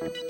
Thank you.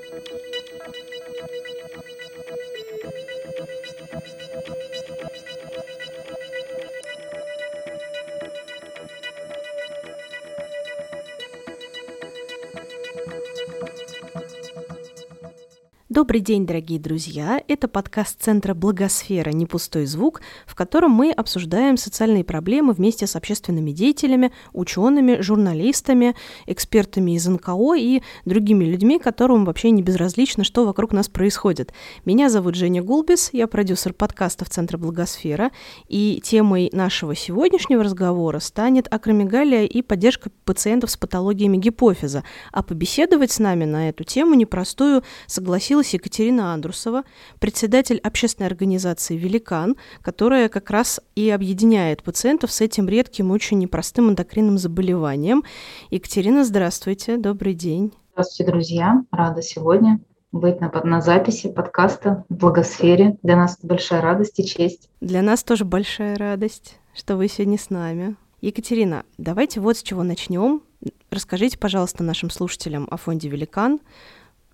Добрый день, дорогие друзья! Это подкаст Центра «Благосфера. Не пустой звук», в котором мы обсуждаем социальные проблемы вместе с общественными деятелями, учеными, журналистами, экспертами из НКО и другими людьми, которым вообще не безразлично, что вокруг нас происходит. Меня зовут Женя Гулбис, я продюсер подкастов Центра «Благосфера», и темой нашего сегодняшнего разговора станет акромегалия и поддержка пациентов с патологиями гипофиза. А побеседовать с нами на эту тему непростую согласилась появилась Екатерина Андрусова, председатель общественной организации «Великан», которая как раз и объединяет пациентов с этим редким, очень непростым эндокринным заболеванием. Екатерина, здравствуйте, добрый день. Здравствуйте, друзья. Рада сегодня быть на, на записи подкаста в Благосфере. Для нас это большая радость и честь. Для нас тоже большая радость, что вы сегодня с нами. Екатерина, давайте вот с чего начнем. Расскажите, пожалуйста, нашим слушателям о фонде «Великан»,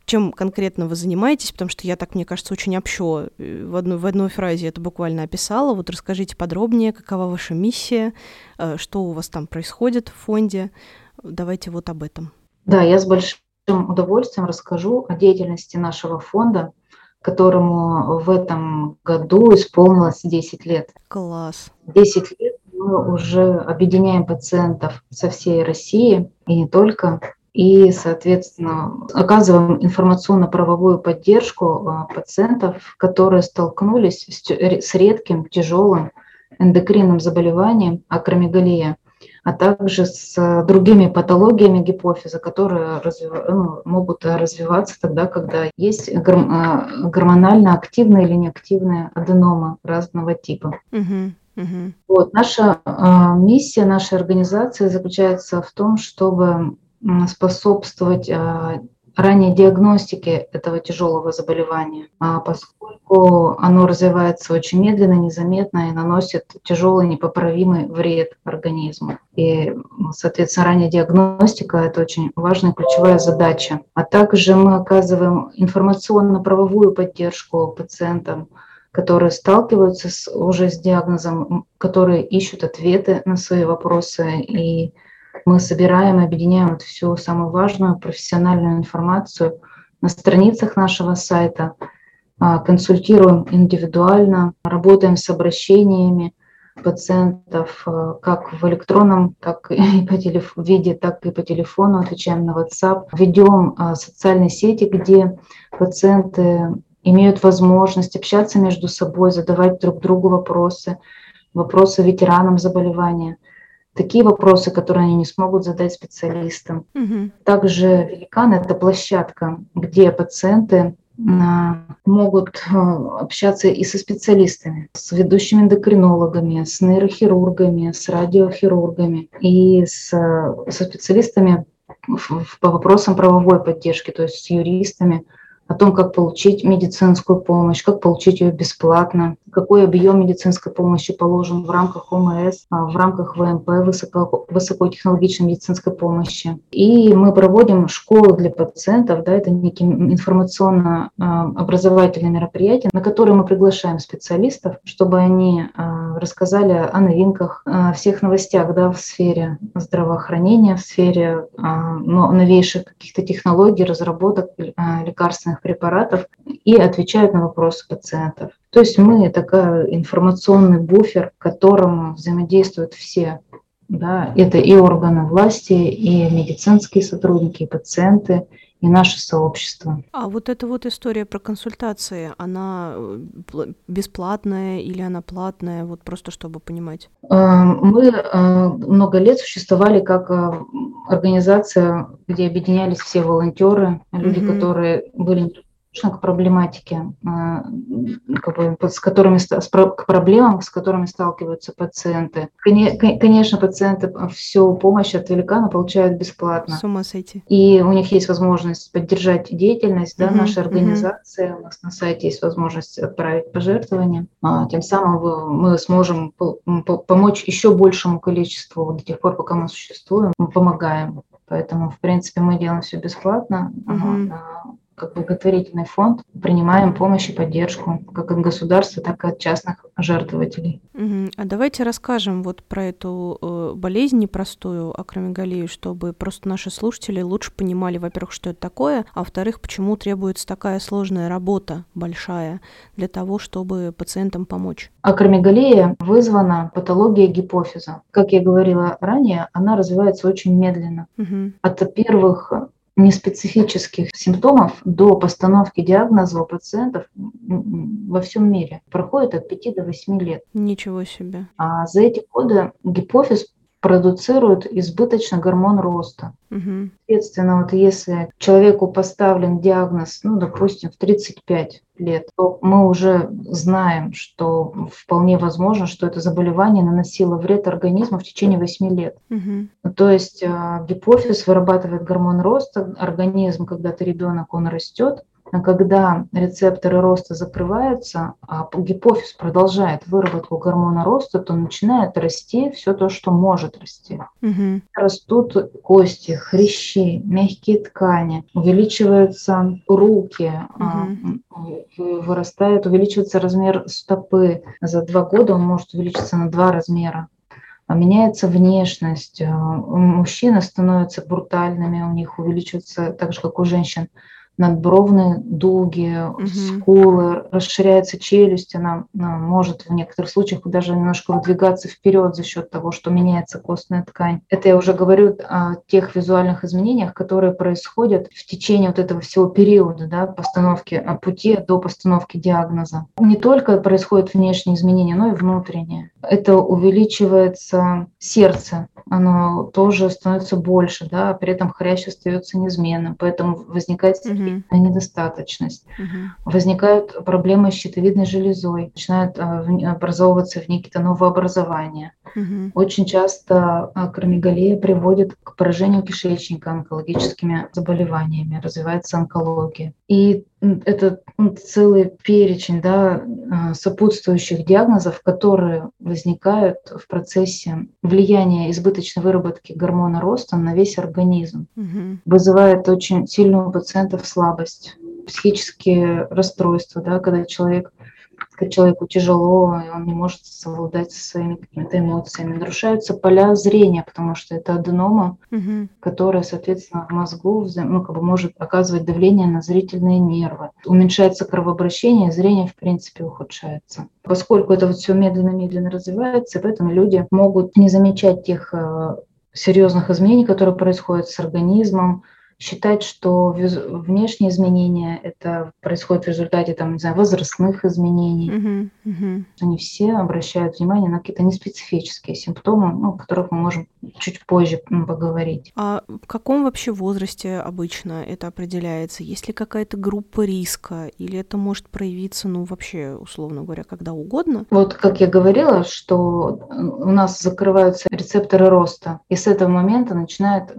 чем конкретно вы занимаетесь, потому что я так, мне кажется, очень общо э, в одной, в одной фразе это буквально описала. Вот расскажите подробнее, какова ваша миссия, э, что у вас там происходит в фонде. Давайте вот об этом. Да, я с большим удовольствием расскажу о деятельности нашего фонда, которому в этом году исполнилось 10 лет. Класс. 10 лет мы уже объединяем пациентов со всей России и не только и, соответственно, оказываем информационно-правовую поддержку а, пациентов, которые столкнулись с редким, тяжелым эндокринным заболеванием акромегалия, а также с другими патологиями гипофиза, которые развив... ну, могут развиваться тогда, когда есть а, гормонально активные или неактивные аденомы разного типа. Угу. Угу. Вот, наша э, миссия нашей организации заключается в том, чтобы способствовать а, ранней диагностике этого тяжелого заболевания, а поскольку оно развивается очень медленно, незаметно и наносит тяжелый непоправимый вред организму. И, соответственно, ранняя диагностика – это очень важная ключевая задача. А также мы оказываем информационно-правовую поддержку пациентам, которые сталкиваются с, уже с диагнозом, которые ищут ответы на свои вопросы и мы собираем и объединяем вот всю самую важную профессиональную информацию на страницах нашего сайта, а, консультируем индивидуально, работаем с обращениями пациентов а, как в электронном так и по телеф- виде, так и по телефону, отвечаем на WhatsApp, ведем а, социальные сети, где пациенты имеют возможность общаться между собой, задавать друг другу вопросы, вопросы ветеранам заболевания – такие вопросы, которые они не смогут задать специалистам. Угу. Также великан – это площадка, где пациенты а, могут а, общаться и со специалистами, с ведущими эндокринологами, с нейрохирургами, с радиохирургами и с, со специалистами по вопросам правовой поддержки, то есть с юристами, о том, как получить медицинскую помощь, как получить ее бесплатно, какой объем медицинской помощи положен в рамках ОМС, а, в рамках ВМП, высоко, высокотехнологичной медицинской помощи. И мы проводим школы для пациентов, да, это некие информационно-образовательные мероприятия, на которые мы приглашаем специалистов, чтобы они а, рассказали о новинках, о всех новостях да, в сфере здравоохранения, в сфере а, новейших каких-то технологий, разработок лекарственных лекарственных препаратов и отвечают на вопросы пациентов. То есть мы такой информационный буфер, к которому взаимодействуют все. Да, это и органы власти, и медицинские сотрудники, и пациенты, и наше сообщество. А вот эта вот история про консультации, она э, бесплатная или она платная, вот просто чтобы понимать? Э, мы э, много лет существовали как организация, где объединялись все волонтеры, люди, mm-hmm. которые были к проблематике, а, как бы, с которыми, к проблемам, с которыми сталкиваются пациенты. Конечно, пациенты всю помощь от великана получают бесплатно. С ума сойти. И у них есть возможность поддержать деятельность да, угу, нашей организации. Угу. У нас на сайте есть возможность отправить пожертвования. А, тем самым мы сможем помочь еще большему количеству до тех пор, пока мы существуем. Мы помогаем. Поэтому, в принципе, мы делаем все бесплатно. Угу как благотворительный фонд принимаем помощь и поддержку как от государства, так и от частных жертвователей. Угу. А давайте расскажем вот про эту э, болезнь непростую акромегалию, чтобы просто наши слушатели лучше понимали, во-первых, что это такое, а во-вторых, почему требуется такая сложная работа большая для того, чтобы пациентам помочь. Акромегалия вызвана патологией гипофиза. Как я говорила ранее, она развивается очень медленно. Угу. От первых неспецифических симптомов до постановки диагноза у пациентов во всем мире проходит от 5 до 8 лет. Ничего себе. А за эти годы гипофиз продуцирует избыточно гормон роста. Угу. Соответственно, вот если человеку поставлен диагноз, ну, допустим, в 35 лет, то мы уже знаем, что вполне возможно, что это заболевание наносило вред организму в течение 8 лет. Угу. То есть э, гипофиз вырабатывает гормон роста, организм, когда ты ребенок, он растет, когда рецепторы роста закрываются, а гипофиз продолжает выработку гормона роста, то начинает расти все то, что может расти. Угу. Растут кости, хрящи, мягкие ткани, увеличиваются руки, угу. вырастает, увеличивается размер стопы. За два года он может увеличиться на два размера меняется внешность, мужчины становятся брутальными, у них увеличивается, так же как у женщин, надбровные дуги, угу. скулы, расширяется челюсть, она, она может в некоторых случаях даже немножко выдвигаться вперед за счет того, что меняется костная ткань. Это я уже говорю о тех визуальных изменениях, которые происходят в течение вот этого всего периода да, постановки о пути до постановки диагноза. Не только происходят внешние изменения, но и внутренние. Это увеличивается сердце, оно тоже становится больше, да, а при этом хрящ остается неизменным, поэтому возникает угу. недостаточность. Угу. Возникают проблемы с щитовидной железой, начинают а, образовываться в некие-то новообразования. Угу. Очень часто акромегалия приводит к поражению кишечника онкологическими заболеваниями, развивается онкология. И это целый перечень да, а, сопутствующих диагнозов, которые возникают в процессе влияния избыточной выработки гормона роста на весь организм. Угу. Вызывает очень сильную у пациентов слабость, психические расстройства, да, когда человек когда человеку тяжело, и он не может совладать со своими какими-то эмоциями. Нарушаются поля зрения, потому что это аденома, угу. которая, соответственно, в мозгу ну, как бы может оказывать давление на зрительные нервы. Уменьшается кровообращение, зрение, в принципе, ухудшается. Поскольку это вот все медленно-медленно развивается, поэтому люди могут не замечать тех э, серьезных изменений, которые происходят с организмом, считать, что внешние изменения это происходит в результате там, не знаю, возрастных изменений. Uh-huh, uh-huh. Они все обращают внимание на какие-то неспецифические симптомы, ну, о которых мы можем чуть позже поговорить. А в каком вообще возрасте обычно это определяется? Есть ли какая-то группа риска или это может проявиться, ну, вообще, условно говоря, когда угодно? Вот, как я говорила, что у нас закрываются рецепторы роста, и с этого момента начинает э,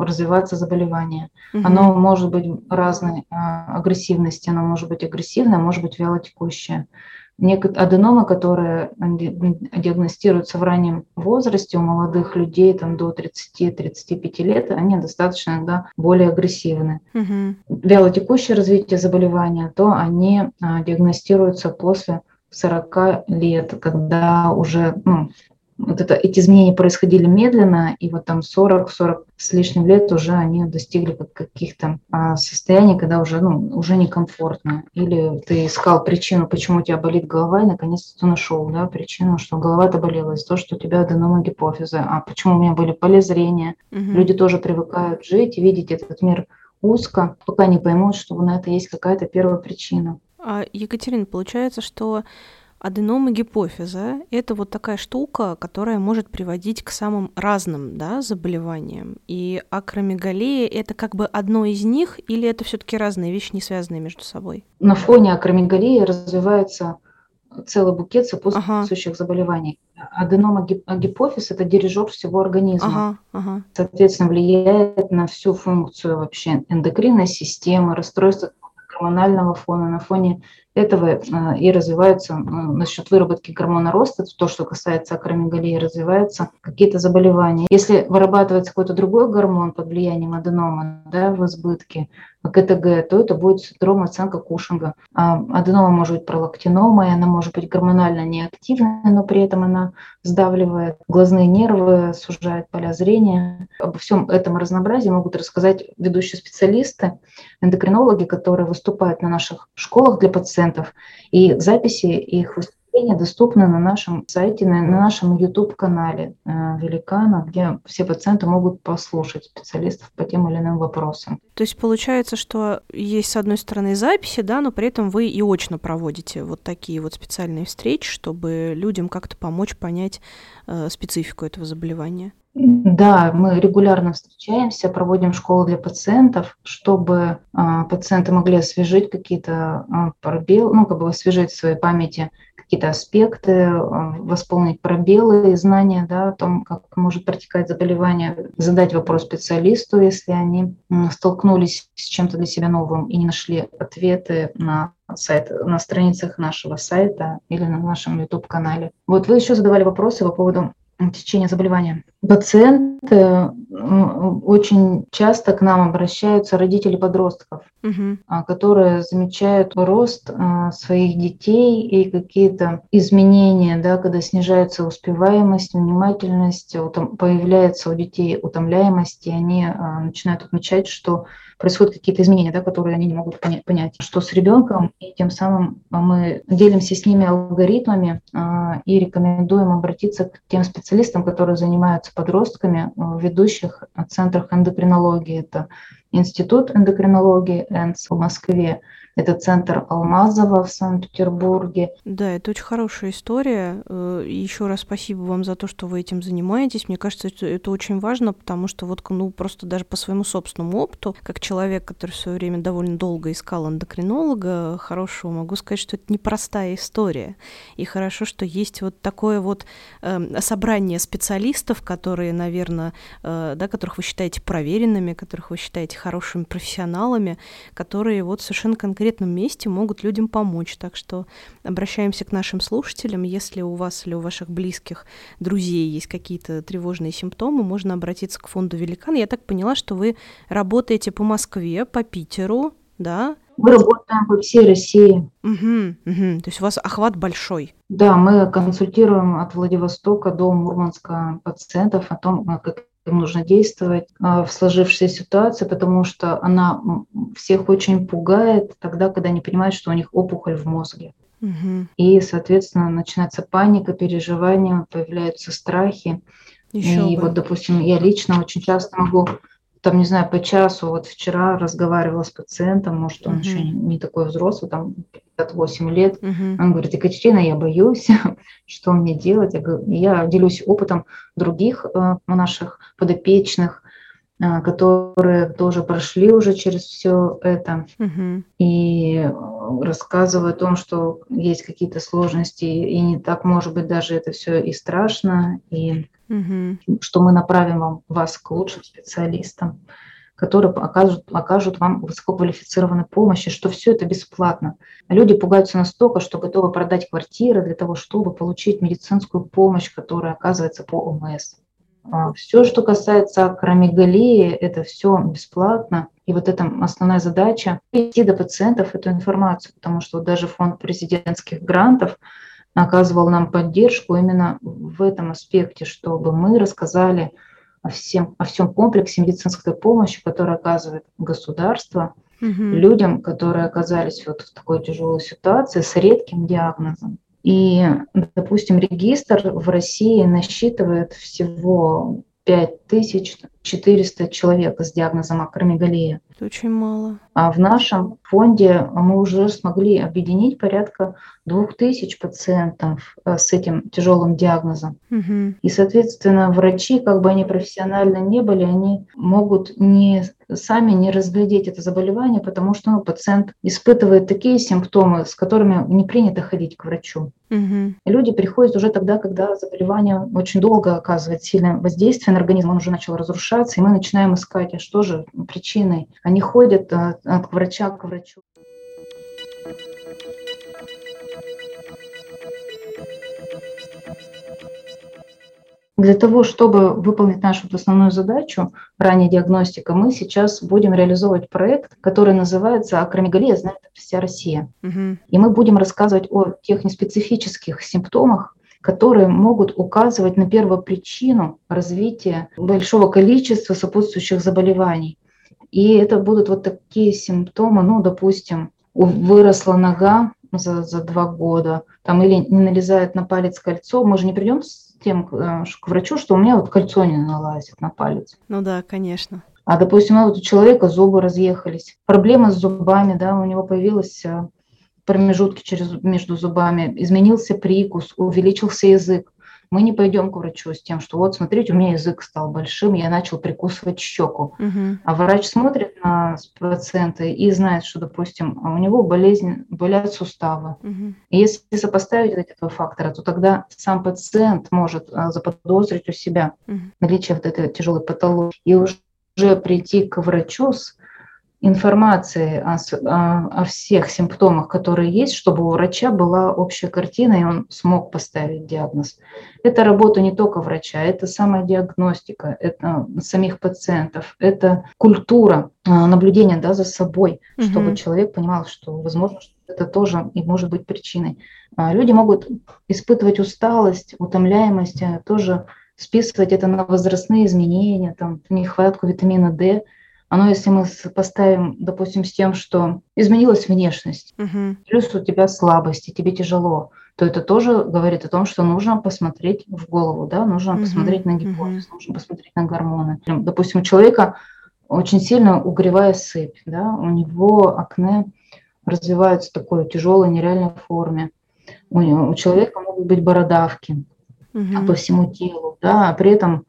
развиваться заболевание. Угу. Оно может быть разной а, агрессивности, оно может быть агрессивное, может быть вялотекущее. Аденомы, которые диагностируются в раннем возрасте у молодых людей там, до 30-35 лет, они достаточно иногда более агрессивны. Угу. Вялотекущее развитие заболевания, то они а, диагностируются после 40 лет, когда уже ну, вот это, эти изменения происходили медленно, и вот там 40-40 с лишним лет уже они достигли каких-то а, состояний, когда уже, ну, уже некомфортно. Или ты искал причину, почему у тебя болит голова, и наконец-то ты нашел да, причину, что голова-то болела из-за того, что у тебя аденома гипофиза. А почему у меня были поля зрения? Угу. Люди тоже привыкают жить и видеть этот мир узко, пока не поймут, что на это есть какая-то первая причина. А, Екатерина, получается, что Аденома гипофиза – это вот такая штука, которая может приводить к самым разным да, заболеваниям. И акромегалия – это как бы одно из них, или это все таки разные вещи, не связанные между собой? На фоне акромегалии развивается целый букет сопутствующих ага. заболеваний. Аденома гипофиз – это дирижер всего организма. Ага, ага. Соответственно, влияет на всю функцию вообще эндокринной системы, расстройства гормонального фона, на фоне этого и развиваются насчет выработки гормона роста, то, что касается акромегалии, развиваются какие-то заболевания. Если вырабатывается какой-то другой гормон под влиянием аденома да, в избытке, КТГ, то это будет синдром оценка Кушинга. А аденома может быть пролактинома, она может быть гормонально неактивная, но при этом она сдавливает глазные нервы, сужает поля зрения. Обо всем этом разнообразии могут рассказать ведущие специалисты, эндокринологи, которые выступают на наших школах для пациентов, и записи их выступления доступны на нашем сайте, на, на нашем YouTube-канале э, Великана, где все пациенты могут послушать специалистов по тем или иным вопросам. То есть получается, что есть, с одной стороны, записи, да, но при этом вы и очно проводите вот такие вот специальные встречи, чтобы людям как-то помочь понять э, специфику этого заболевания. Да, мы регулярно встречаемся, проводим школу для пациентов, чтобы а, пациенты могли освежить какие-то а, пробелы, ну, как бы освежить в своей памяти какие-то аспекты, э, восполнить пробелы и знания да, о том, как может протекать заболевание, задать вопрос специалисту, если они столкнулись с чем-то для себя новым и не нашли ответы на сайт, на страницах нашего сайта или на нашем YouTube-канале. Вот вы еще задавали вопросы по поводу течения заболевания. Пациенты очень часто к нам обращаются родители подростков, угу. которые замечают рост а, своих детей и какие-то изменения, да, когда снижается успеваемость, внимательность, появляется у детей утомляемость, и они а, начинают отмечать, что происходят какие-то изменения, да, которые они не могут понять, что с ребенком, и тем самым мы делимся с ними алгоритмами и рекомендуем обратиться к тем специалистам, которые занимаются подростками в ведущих центрах эндокринологии. Это Институт эндокринологии ЭНС в Москве, это центр Алмазова в Санкт-Петербурге. Да, это очень хорошая история. Э, еще раз спасибо вам за то, что вы этим занимаетесь. Мне кажется, это, очень важно, потому что вот, ну, просто даже по своему собственному опыту, как человек, который в свое время довольно долго искал эндокринолога хорошего, могу сказать, что это непростая история. И хорошо, что есть вот такое вот э, собрание специалистов, которые, наверное, э, да, которых вы считаете проверенными, которых вы считаете хорошими профессионалами, которые вот совершенно конкретно конкретном месте могут людям помочь. Так что обращаемся к нашим слушателям. Если у вас или у ваших близких, друзей есть какие-то тревожные симптомы, можно обратиться к фонду «Великан». Я так поняла, что вы работаете по Москве, по Питеру, да? Мы работаем по всей России. Угу, угу. То есть у вас охват большой. Да, мы консультируем от Владивостока до Мурманска пациентов о том, как им нужно действовать а, в сложившейся ситуации, потому что она всех очень пугает тогда, когда они понимают, что у них опухоль в мозге. Угу. И, соответственно, начинается паника, переживания, появляются страхи. Еще и бы. вот, допустим, я лично очень часто могу там, не знаю, по часу, вот вчера разговаривала с пациентом, может, он uh-huh. еще не такой взрослый, там 58 лет, uh-huh. он говорит, Екатерина, я боюсь, что мне делать? Я, говорю, я делюсь опытом других э, наших подопечных, э, которые тоже прошли уже через все это uh-huh. и рассказываю о том, что есть какие-то сложности, и не так, может быть, даже это все и страшно, и угу. что мы направим вам, вас к лучшим специалистам, которые окажут, окажут вам высококвалифицированную помощь, и что все это бесплатно. Люди пугаются настолько, что готовы продать квартиры для того, чтобы получить медицинскую помощь, которая оказывается по ОМС. А все, что касается акромегалии, это все бесплатно. И вот это основная задача – идти до пациентов эту информацию, потому что даже фонд президентских грантов оказывал нам поддержку именно в этом аспекте, чтобы мы рассказали о всем, о всем комплексе медицинской помощи, которую оказывает государство угу. людям, которые оказались вот в такой тяжелой ситуации с редким диагнозом. И, допустим, регистр в России насчитывает всего 5400 человек с диагнозом акромегалия. Это очень мало. А в нашем фонде мы уже смогли объединить порядка 2000 пациентов э, с этим тяжелым диагнозом. Угу. И, соответственно, врачи, как бы они профессионально не были, они могут не сами не разглядеть это заболевание, потому что ну, пациент испытывает такие симптомы, с которыми не принято ходить к врачу. Угу. Люди приходят уже тогда, когда заболевание очень долго оказывает сильное воздействие на организм, он уже начал разрушаться, и мы начинаем искать, а что же причиной. Они ходят от, э, от врача к врачу. Для того, чтобы выполнить нашу основную задачу, ранняя диагностика, мы сейчас будем реализовывать проект, который называется «Акромегалия знает вся Россия». Угу. И мы будем рассказывать о тех неспецифических симптомах, которые могут указывать на первопричину развития большого количества сопутствующих заболеваний. И это будут вот такие симптомы, ну, допустим, выросла нога за, за два года, там или не налезает на палец кольцо, мы же не придем с тем э, к врачу, что у меня вот кольцо не налазит на палец. Ну да, конечно. А, допустим, вот у человека зубы разъехались, проблема с зубами, да, у него появилась э, промежутки через, между зубами, изменился прикус, увеличился язык мы не пойдем к врачу с тем, что вот смотрите, у меня язык стал большим, я начал прикусывать щеку. Угу. А врач смотрит на пациента и знает, что, допустим, у него болезнь, болят суставы. Угу. И если сопоставить эти два фактора, то тогда сам пациент может а, заподозрить у себя угу. наличие вот этой тяжелой патологии и уже прийти к врачу с информации о, о, о всех симптомах, которые есть, чтобы у врача была общая картина, и он смог поставить диагноз. Это работа не только врача, это самая диагностика, это самих пациентов, это культура а, наблюдения да, за собой, угу. чтобы человек понимал, что, возможно, это тоже и может быть причиной. А, люди могут испытывать усталость, утомляемость, а, тоже списывать это на возрастные изменения, там, нехватку витамина D – оно, если мы поставим, допустим, с тем, что изменилась внешность, угу. плюс у тебя слабости, тебе тяжело, то это тоже говорит о том, что нужно посмотреть в голову, да, нужно угу. посмотреть на гипофиз, угу. нужно посмотреть на гормоны. Допустим, у человека очень сильно угревая сыпь, да, у него акне развивается в такой тяжелой нереальной форме. У, у человека могут быть бородавки угу. по всему телу, да, а при этом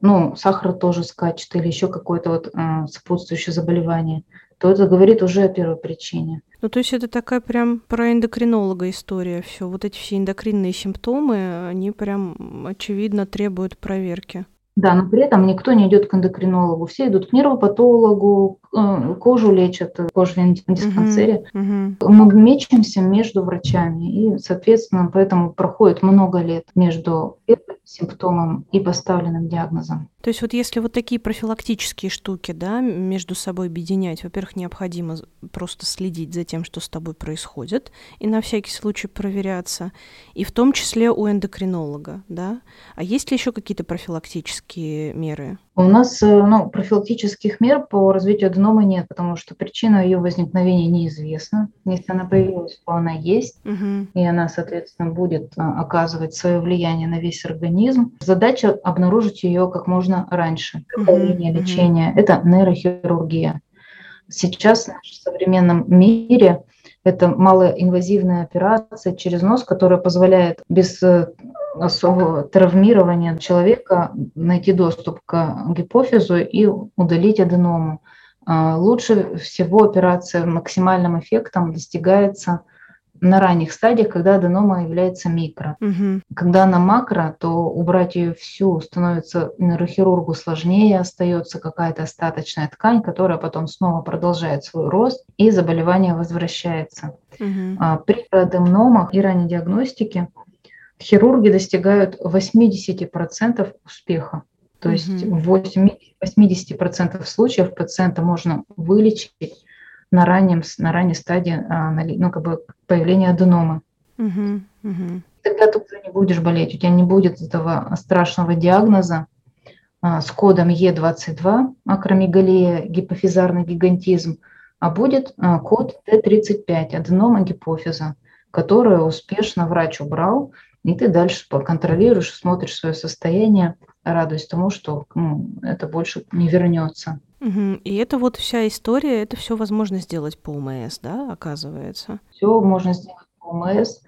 ну, сахар тоже скачет или еще какое-то вот э, сопутствующее заболевание, то это говорит уже о первой причине. Ну, то есть это такая прям про эндокринолога история. Все, вот эти все эндокринные симптомы, они прям очевидно требуют проверки. Да, но при этом никто не идет к эндокринологу. Все идут к нервопатологу, э, кожу лечат, э, кожу в диспансере. Uh-huh, uh-huh. Мы мечемся между врачами, и, соответственно, поэтому проходит много лет между симптомом и поставленным диагнозом. То есть вот если вот такие профилактические штуки, да, между собой объединять, во-первых, необходимо просто следить за тем, что с тобой происходит, и на всякий случай проверяться, и в том числе у эндокринолога, да. А есть ли еще какие-то профилактические меры? У нас э, ну, профилактических мер по развитию аденомы нет, потому что причина ее возникновения неизвестна. Если она появилась, то она есть, угу. и она, соответственно, будет э, оказывать свое влияние на весь организм. Задача обнаружить ее как можно раньше. Угу. лечения – это нейрохирургия. Сейчас в современном мире это малоинвазивная операция через нос, которая позволяет без э, особого травмирования человека найти доступ к гипофизу и удалить аденому. А, лучше всего операция максимальным эффектом достигается на ранних стадиях, когда аденома является микро. Угу. Когда она макро, то убрать ее всю становится нейрохирургу сложнее, остается какая-то остаточная ткань, которая потом снова продолжает свой рост, и заболевание возвращается. Угу. При аденомах и ранней диагностике хирурги достигают 80% успеха. То есть в 80% случаев пациента можно вылечить на, раннем, на ранней стадии а, ну, как бы появления аденомы. Угу, угу. Тогда ты уже не будешь болеть, у тебя не будет этого страшного диагноза а, с кодом Е22, акромегалия, гипофизарный гигантизм, а будет а, код Т35, аденома гипофиза, который успешно врач убрал, и ты дальше контролируешь, смотришь свое состояние, радуясь тому, что ну, это больше не вернется. Угу. И это вот вся история, это все возможно сделать по УМС, да, оказывается? Все можно сделать по УМС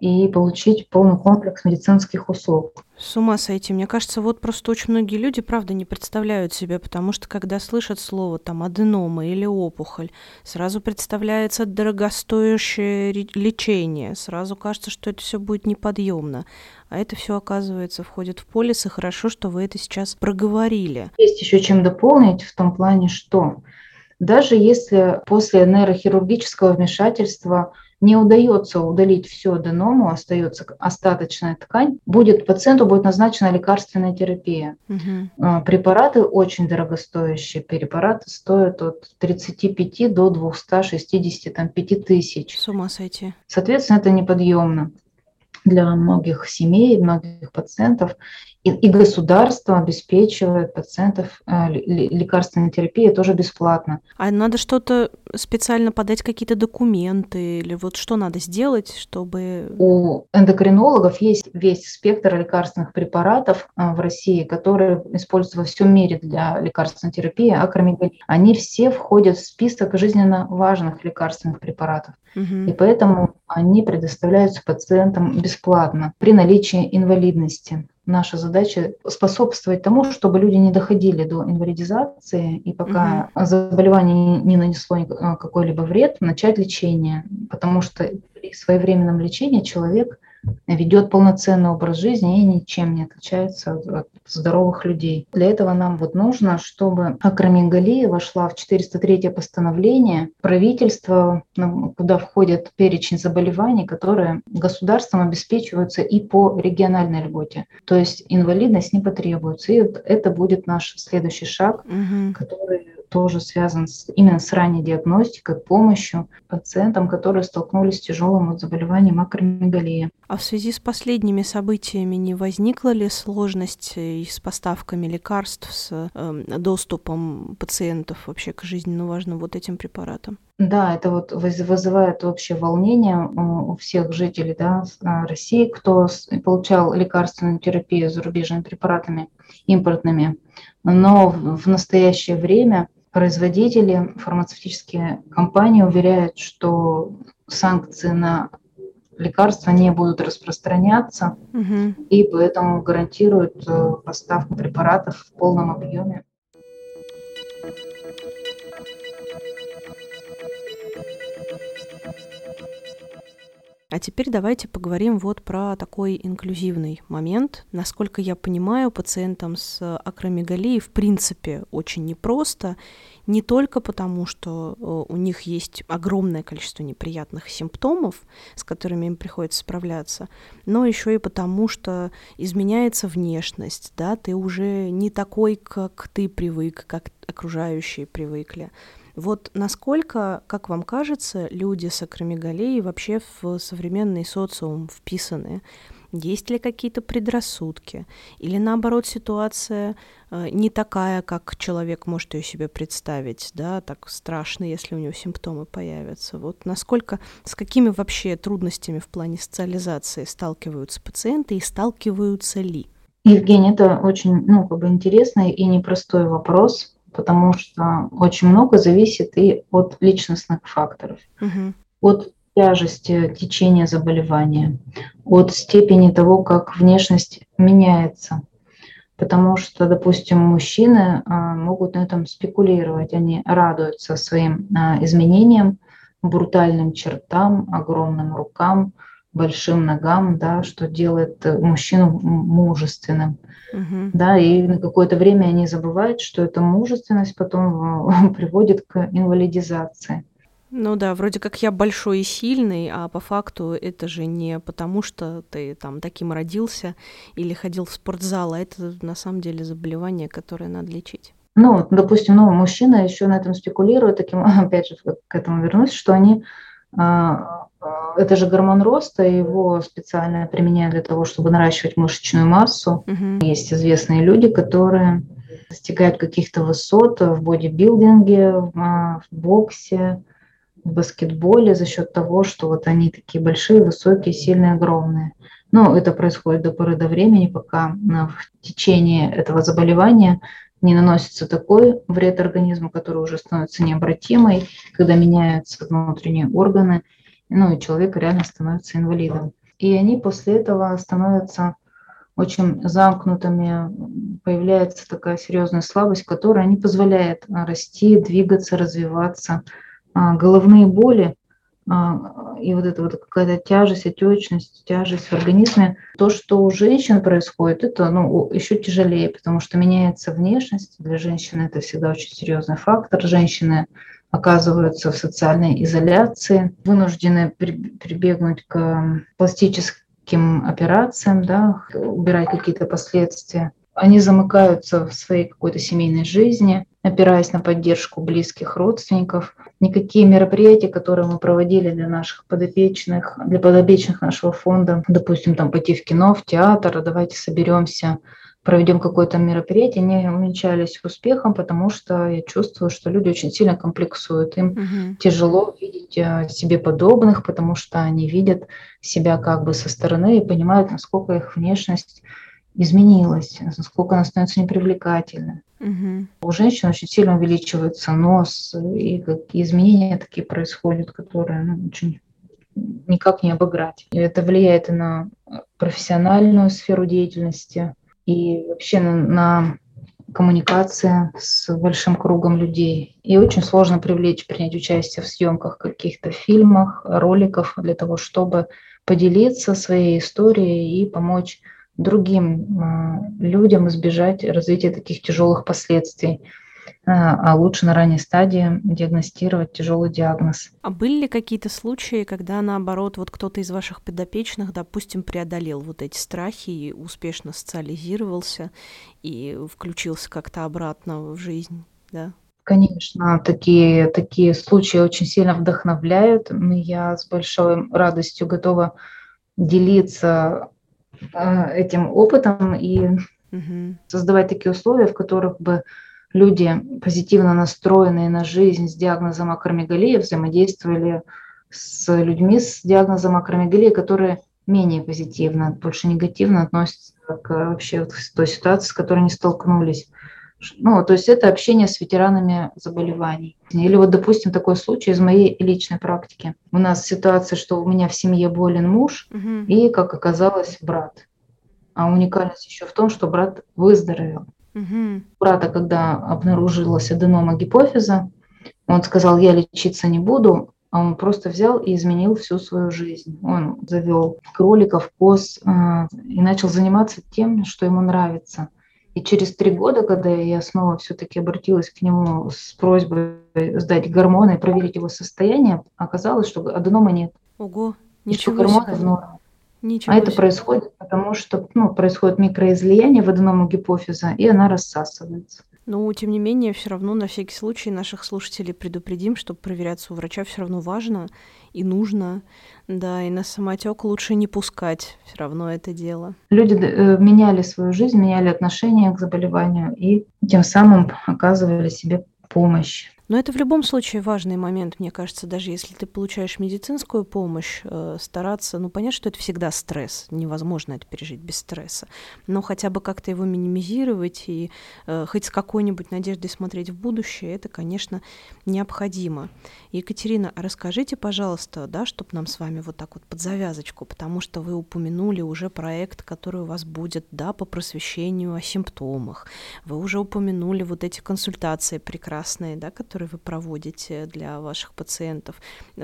и получить полный комплекс медицинских услуг. С ума сойти. Мне кажется, вот просто очень многие люди, правда, не представляют себе, потому что когда слышат слово там аденома или опухоль, сразу представляется дорогостоящее лечение, сразу кажется, что это все будет неподъемно. А это все, оказывается, входит в полис, и хорошо, что вы это сейчас проговорили. Есть еще чем дополнить в том плане, что даже если после нейрохирургического вмешательства не удается удалить все аденому, остается остаточная ткань, будет пациенту будет назначена лекарственная терапия. Угу. Препараты очень дорогостоящие. Препараты стоят от 35 до 265 тысяч. С ума сойти. Соответственно, это неподъемно для многих семей, многих пациентов. И, и государство обеспечивает пациентов э, лекарственной терапией тоже бесплатно. А надо что-то специально подать, какие-то документы или вот что надо сделать, чтобы... У эндокринологов есть весь спектр лекарственных препаратов э, в России, которые используются во всем мире для лекарственной терапии, акромегалии. Они все входят в список жизненно важных лекарственных препаратов. Угу. И поэтому они предоставляются пациентам бесплатно при наличии инвалидности наша задача способствовать тому, чтобы люди не доходили до инвалидизации, и пока угу. заболевание не нанесло какой-либо вред, начать лечение. Потому что при своевременном лечении человек ведет полноценный образ жизни и ничем не отличается от здоровых людей. Для этого нам вот нужно, чтобы акромегалия вошла в 403 постановление правительства, куда входит перечень заболеваний, которые государством обеспечиваются и по региональной льготе. То есть инвалидность не потребуется. И это будет наш следующий шаг, угу. который тоже связан с, именно с ранней диагностикой, помощью пациентам, которые столкнулись с тяжелым заболеванием акромегалии. А в связи с последними событиями не возникла ли сложность с поставками лекарств, с э, доступом пациентов вообще к жизненно важным вот этим препаратам? Да, это вот вызывает общее волнение у всех жителей да, а, России, кто получал лекарственную терапию зарубежными препаратами импортными. Но в настоящее время производители, фармацевтические компании уверяют, что санкции на лекарства не будут распространяться, угу. и поэтому гарантируют э, поставку препаратов в полном объеме. А теперь давайте поговорим вот про такой инклюзивный момент. Насколько я понимаю, пациентам с акромегалией в принципе очень непросто, не только потому, что э, у них есть огромное количество неприятных симптомов, с которыми им приходится справляться, но еще и потому, что изменяется внешность, да, ты уже не такой, как ты привык, как окружающие привыкли. Вот насколько, как вам кажется, люди с акромегалией вообще в современный социум вписаны? Есть ли какие-то предрассудки? Или наоборот ситуация э, не такая, как человек может ее себе представить, да, так страшно, если у него симптомы появятся. Вот насколько, с какими вообще трудностями в плане социализации сталкиваются пациенты и сталкиваются ли? Евгений, это очень ну, как бы интересный и непростой вопрос потому что очень много зависит и от личностных факторов, угу. от тяжести течения заболевания, от степени того, как внешность меняется. Потому что, допустим, мужчины а, могут на этом спекулировать, они радуются своим а, изменениям, брутальным чертам, огромным рукам, большим ногам, да, что делает э, мужчину мужественным. Угу. Да, и на какое-то время они забывают, что эта мужественность потом э, приводит к инвалидизации. Ну да, вроде как я большой и сильный, а по факту это же не потому, что ты там таким родился или ходил в спортзал, а это на самом деле заболевание, которое надо лечить. Ну, допустим, ну, мужчина еще на этом спекулирует, таким, опять же, к этому вернусь, что они это же гормон роста, его специально применяют для того, чтобы наращивать мышечную массу. Угу. Есть известные люди, которые достигают каких-то высот в бодибилдинге, в, в боксе, в баскетболе за счет того, что вот они такие большие, высокие, сильные, огромные. Но это происходит до поры до времени, пока в течение этого заболевания не наносится такой вред организму, который уже становится необратимой, когда меняются внутренние органы, ну и человек реально становится инвалидом. И они после этого становятся очень замкнутыми, появляется такая серьезная слабость, которая не позволяет расти, двигаться, развиваться. А, головные боли и вот эта вот какая-то тяжесть, отечность, тяжесть в организме. То, что у женщин происходит, это ну, еще тяжелее, потому что меняется внешность. Для женщины это всегда очень серьезный фактор. Женщины оказываются в социальной изоляции, вынуждены прибегнуть к пластическим операциям, да, убирать какие-то последствия. Они замыкаются в своей какой-то семейной жизни, опираясь на поддержку близких родственников. Никакие мероприятия, которые мы проводили для наших подопечных, для подопечных нашего фонда, допустим, там пойти в кино, в театр, давайте соберемся, проведем какое-то мероприятие, не увенчались успехом, потому что я чувствую, что люди очень сильно комплексуют. Им угу. тяжело видеть э, себе подобных, потому что они видят себя как бы со стороны и понимают, насколько их внешность изменилась, насколько она становится непривлекательной. Угу. У женщин очень сильно увеличивается нос, и какие изменения такие происходят, которые ну, очень никак не обыграть. И это влияет и на профессиональную сферу деятельности, и вообще на, на коммуникация с большим кругом людей. И очень сложно привлечь, принять участие в съемках каких-то фильмах, роликов для того, чтобы поделиться своей историей и помочь другим а, людям избежать развития таких тяжелых последствий. А, а лучше на ранней стадии диагностировать тяжелый диагноз. А были ли какие-то случаи, когда, наоборот, вот кто-то из ваших подопечных, допустим, преодолел вот эти страхи и успешно социализировался и включился как-то обратно в жизнь, да? Конечно, такие, такие случаи очень сильно вдохновляют. Я с большой радостью готова делиться этим опытом и угу. создавать такие условия, в которых бы люди, позитивно настроенные на жизнь с диагнозом акромегалии, взаимодействовали с людьми с диагнозом акромегалии, которые менее позитивно, больше негативно относятся к вообще вот той ситуации, с которой они столкнулись. Ну, то есть это общение с ветеранами заболеваний. Или вот, допустим, такой случай из моей личной практики. У нас ситуация, что у меня в семье болен муж угу. и, как оказалось, брат. А уникальность еще в том, что брат выздоровел. Угу. Брата, когда обнаружилась аденома гипофиза, он сказал, я лечиться не буду, а он просто взял и изменил всю свою жизнь. Он завел кроликов, коз э, и начал заниматься тем, что ему нравится. И через три года, когда я снова все-таки обратилась к нему с просьбой сдать гормоны и проверить его состояние, оказалось, что аденома нет. Ого, ничего что гормоны в норме. Ничего а себе. это происходит потому, что ну, происходит микроизлияние в аденому гипофиза, и она рассасывается. Но, тем не менее, все равно на всякий случай наших слушателей предупредим, что проверяться у врача все равно важно и нужно. Да, и на самотек лучше не пускать все равно это дело. Люди э, меняли свою жизнь, меняли отношение к заболеванию и тем самым оказывали себе помощь. Но это в любом случае важный момент, мне кажется, даже если ты получаешь медицинскую помощь, э, стараться, ну, понятно, что это всегда стресс, невозможно это пережить без стресса, но хотя бы как-то его минимизировать и э, хоть с какой-нибудь надеждой смотреть в будущее, это, конечно, необходимо. Екатерина, расскажите, пожалуйста, да, чтобы нам с вами вот так вот под завязочку, потому что вы упомянули уже проект, который у вас будет, да, по просвещению о симптомах, вы уже упомянули вот эти консультации прекрасные, да, которые которые вы проводите для ваших пациентов,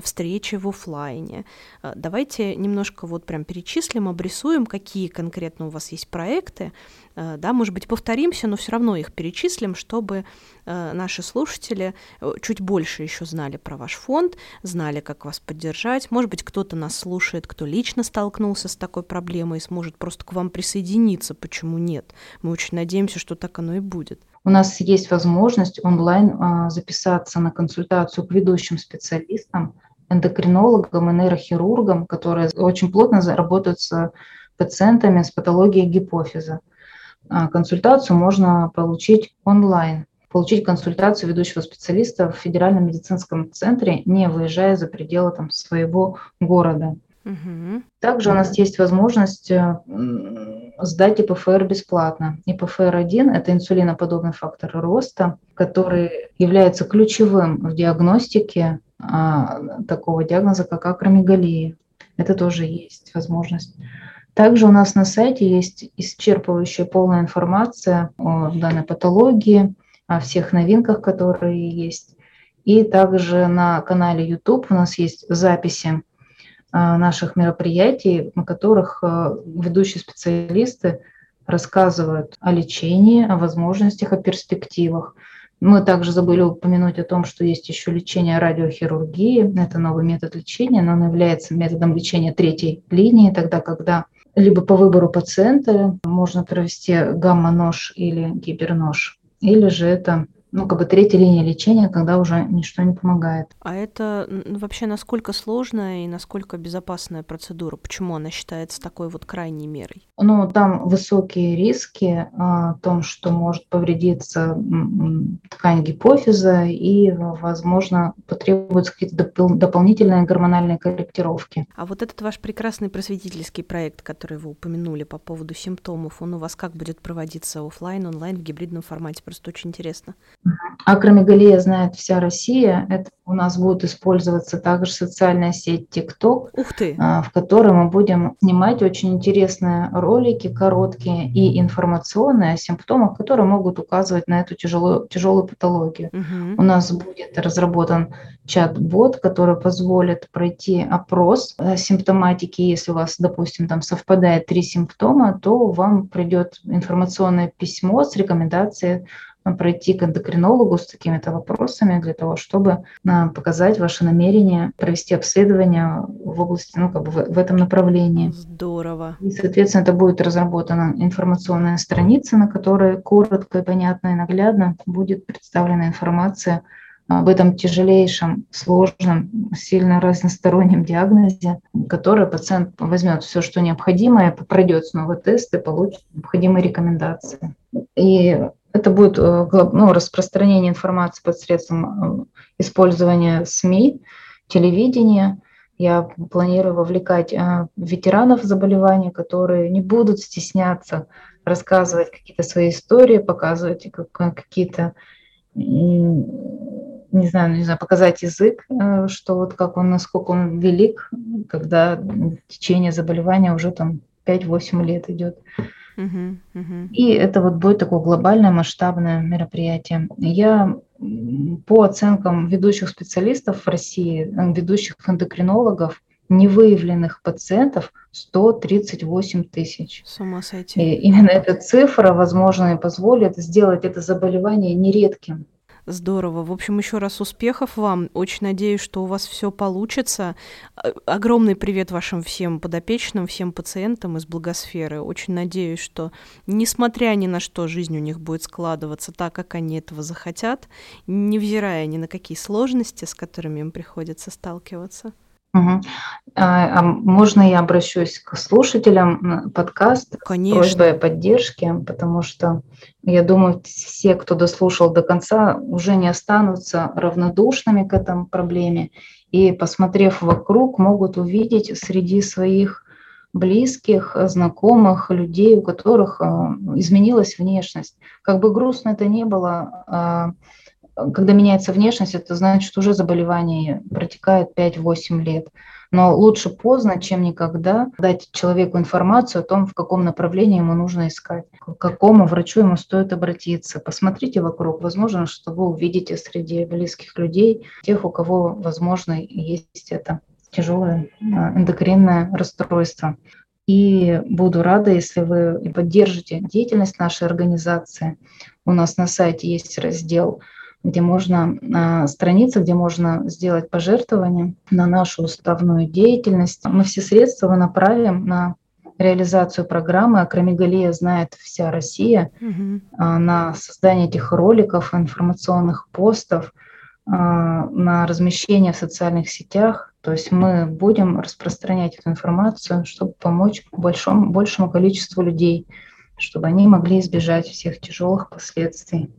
встречи в офлайне. Э, давайте немножко вот прям перечислим, обрисуем, какие конкретно у вас есть проекты, да, может быть, повторимся, но все равно их перечислим, чтобы э, наши слушатели чуть больше еще знали про ваш фонд, знали, как вас поддержать. Может быть, кто-то нас слушает, кто лично столкнулся с такой проблемой и сможет просто к вам присоединиться. Почему нет? Мы очень надеемся, что так оно и будет у нас есть возможность онлайн а, записаться на консультацию к ведущим специалистам, эндокринологам и нейрохирургам, которые очень плотно работают с пациентами с патологией гипофиза. А, консультацию можно получить онлайн, получить консультацию ведущего специалиста в Федеральном медицинском центре, не выезжая за пределы там, своего города. Угу. Также у нас есть возможность э, сдать ИПФР бесплатно. ИПФР-1 – это инсулиноподобный фактор роста, который является ключевым в диагностике а, такого диагноза, как акромегалия. Это тоже есть возможность. Также у нас на сайте есть исчерпывающая полная информация о данной патологии, о всех новинках, которые есть. И также на канале YouTube у нас есть записи а, наших мероприятий, на которых а, ведущие специалисты рассказывают о лечении, о возможностях, о перспективах. Мы также забыли упомянуть о том, что есть еще лечение радиохирургии. Это новый метод лечения, но он является методом лечения третьей линии, тогда когда либо по выбору пациента можно провести гамма-нож или гипернож, или же это ну, как бы третья линия лечения, когда уже ничто не помогает. А это вообще насколько сложная и насколько безопасная процедура? Почему она считается такой вот крайней мерой? Ну, там высокие риски о том, что может повредиться ткань гипофиза и, возможно, потребуются какие-то доп- дополнительные гормональные корректировки. А вот этот ваш прекрасный просветительский проект, который вы упомянули по поводу симптомов, он у вас как будет проводиться офлайн, онлайн, в гибридном формате? Просто очень интересно. Акромегалия знает вся Россия. Это у нас будет использоваться также социальная сеть TikTok, Ух ты. А, в которой мы будем снимать очень интересные ролики, короткие и информационные о симптомах, которые могут указывать на эту тяжелую, тяжелую патологию. Угу. У нас будет разработан чат-бот, который позволит пройти опрос симптоматики. Если у вас, допустим, там совпадает три симптома, то вам придет информационное письмо с рекомендацией пройти к эндокринологу с такими-то вопросами для того, чтобы а, показать ваше намерение провести обследование в области, ну, как бы в, в этом направлении. Здорово. И, соответственно, это будет разработана информационная страница, на которой коротко и понятно и наглядно будет представлена информация об этом тяжелейшем, сложном, сильно разностороннем диагнозе, который пациент возьмет все, что необходимо, и пройдет снова тест и получит необходимые рекомендации. И это будет э, ну, распространение информации посредством э, использования СМИ, телевидения. Я планирую вовлекать э, ветеранов заболевания, которые не будут стесняться рассказывать какие-то свои истории, показывать какие-то, не знаю, не знаю, показать язык, что вот как он, насколько он велик, когда течение заболевания уже там 5-8 лет идет. И это вот будет такое глобальное масштабное мероприятие. Я по оценкам ведущих специалистов в России, э, ведущих эндокринологов, невыявленных пациентов 138 тысяч. С ума сойти. И именно эта цифра, возможно, и позволит сделать это заболевание нередким. Здорово. В общем, еще раз успехов вам. Очень надеюсь, что у вас все получится. Огромный привет вашим всем подопечным, всем пациентам из благосферы. Очень надеюсь, что, несмотря ни на что, жизнь у них будет складываться так, как они этого захотят, невзирая ни на какие сложности, с которыми им приходится сталкиваться. Угу. Можно я обращусь к слушателям подкаста Конечно. с просьбой о поддержке, потому что я думаю, все, кто дослушал до конца, уже не останутся равнодушными к этому проблеме и, посмотрев вокруг, могут увидеть среди своих близких, знакомых, людей, у которых а, изменилась внешность. Как бы грустно это не было, когда меняется внешность, это значит, уже заболевание протекает 5-8 лет. Но лучше поздно, чем никогда, дать человеку информацию о том, в каком направлении ему нужно искать, к какому врачу ему стоит обратиться. Посмотрите вокруг, возможно, что вы увидите среди близких людей тех, у кого, возможно, есть это тяжелое а, эндокринное расстройство. И буду рада, если вы поддержите деятельность нашей организации. У нас на сайте есть раздел где можно, а, страница, где можно сделать пожертвование на нашу уставную деятельность. Мы все средства направим на реализацию программы «Акромегалия знает вся Россия», угу. на создание этих роликов, информационных постов, а, на размещение в социальных сетях. То есть мы будем распространять эту информацию, чтобы помочь большому, большему количеству людей, чтобы они могли избежать всех тяжелых последствий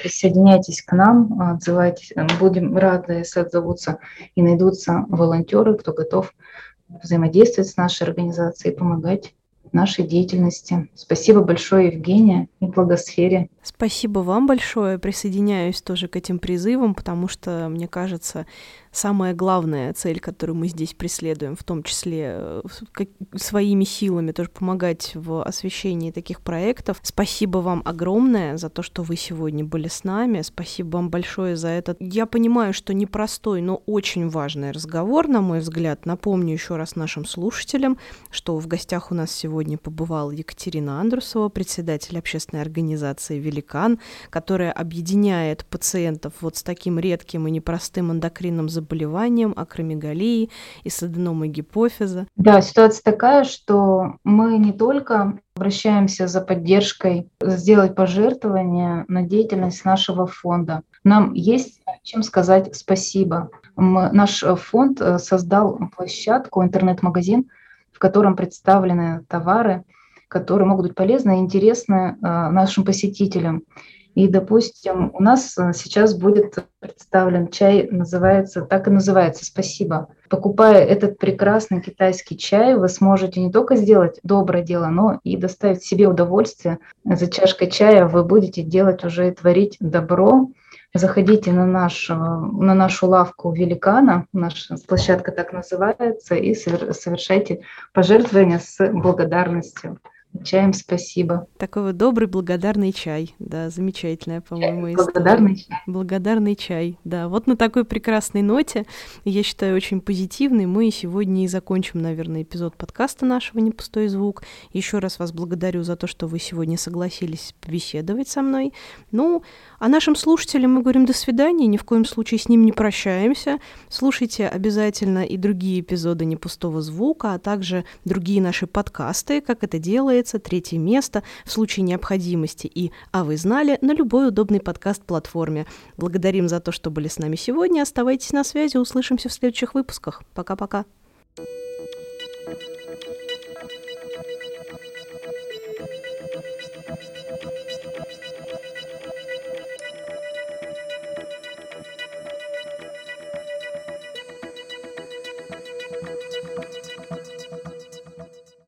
присоединяйтесь к нам, отзывайтесь. Будем рады, если отзовутся и найдутся волонтеры, кто готов взаимодействовать с нашей организацией и помогать нашей деятельности. Спасибо большое, Евгения, и благосфере. Спасибо вам большое. Присоединяюсь тоже к этим призывам, потому что, мне кажется, самая главная цель, которую мы здесь преследуем, в том числе э, своими силами тоже помогать в освещении таких проектов. Спасибо вам огромное за то, что вы сегодня были с нами. Спасибо вам большое за этот, я понимаю, что непростой, но очень важный разговор, на мой взгляд. Напомню еще раз нашим слушателям, что в гостях у нас сегодня побывала Екатерина Андрусова, председатель общественной организации «Великан», которая объединяет пациентов вот с таким редким и непростым эндокринным заболеванием, акромегалией и с аденомой гипофиза. Да, ситуация такая, что мы не только обращаемся за поддержкой сделать пожертвование на деятельность нашего фонда. Нам есть чем сказать спасибо. Мы, наш фонд э, создал площадку, интернет-магазин, в котором представлены товары, которые могут быть полезны и интересны э, нашим посетителям. И, допустим, у нас э, сейчас будет представлен чай, называется, так и называется «Спасибо». Покупая этот прекрасный китайский чай, вы сможете не только сделать доброе дело, но и доставить себе удовольствие. За чашкой чая вы будете делать уже творить добро. Заходите на, наш, э, на нашу лавку великана, наша площадка так называется, и совершайте пожертвования с благодарностью. Чаем спасибо. Такой вот добрый, благодарный чай. Да, замечательная, по-моему, Благодарный чай. Благодарный чай, да. Вот на такой прекрасной ноте, я считаю, очень позитивной, мы сегодня и закончим, наверное, эпизод подкаста нашего «Не пустой звук». Еще раз вас благодарю за то, что вы сегодня согласились побеседовать со мной. Ну, а нашим слушателям мы говорим до свидания, ни в коем случае с ним не прощаемся. Слушайте обязательно и другие эпизоды «Не пустого звука», а также другие наши подкасты, как это делает появится третье место в случае необходимости и «А вы знали» на любой удобной подкаст-платформе. Благодарим за то, что были с нами сегодня. Оставайтесь на связи, услышимся в следующих выпусках. Пока-пока. thank you